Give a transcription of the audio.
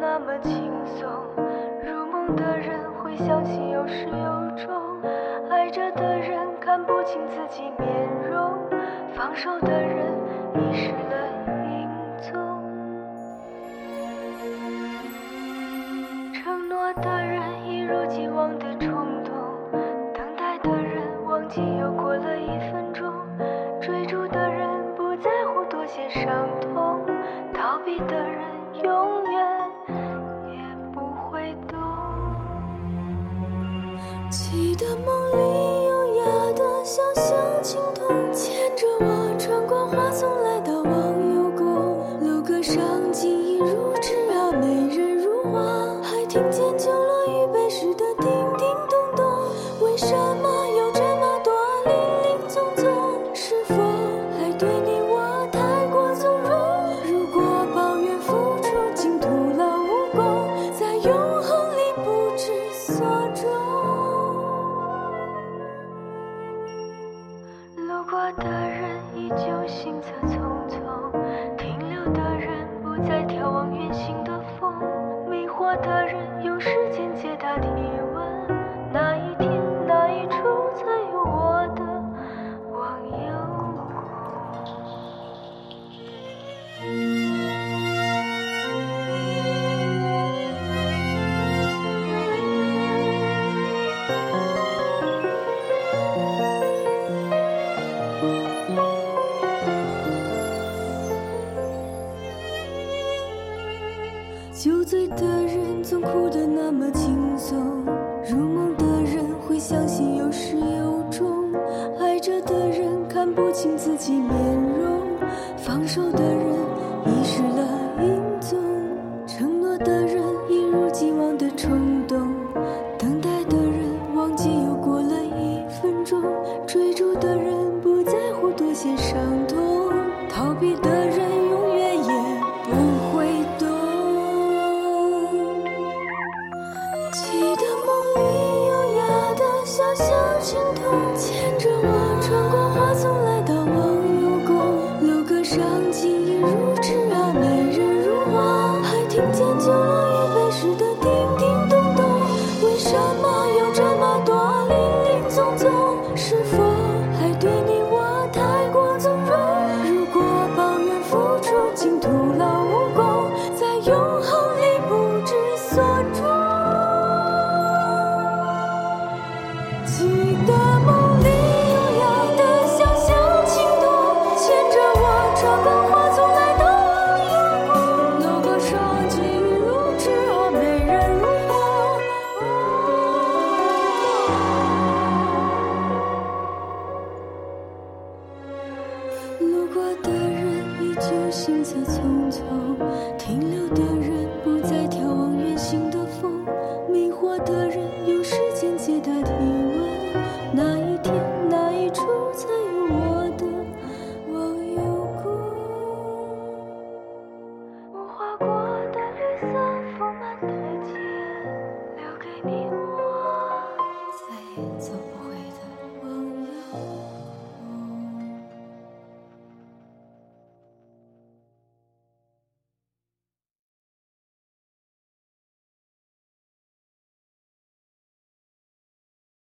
那么轻松，入梦的人会相信有始有终，爱着的人看不清自己面容，放手的人遗失了影踪。承诺的人一如既往的冲动，等待的人忘记又过了一分钟，追逐的人不在乎多些伤痛，逃避的人永记得梦里优雅的小小青铜，牵着我穿过花丛来到忘忧宫，楼阁上锦衣如织啊，美人如画，还听见酒过的人依旧行色匆匆，停留的人不再眺望远行的风，迷惑的人用时间解答提酒醉的人总哭得那么轻松，入梦的人会相信有始有终，爱着的人看不清自己面容，放手的人遗失了影踪，承诺的人一如既往的冲动，等待的人忘记又过了一分钟，追逐的人不在乎多些伤痛，逃避的人记得梦里优雅的小小青铜，牵着我穿过花丛来到望悠宫。楼阁上轻盈如织啊，美人如画，还听见酒落玉杯时的叮叮咚咚。为什么有这么多零零总总？是否还对你我太过纵容？如果抱怨付出净土。你的梦里，悠扬的小小情歌，牵着我走过。我从来都没有过，说尽如痴哦，美人如花。路过的人依旧行色匆匆，停留的人不。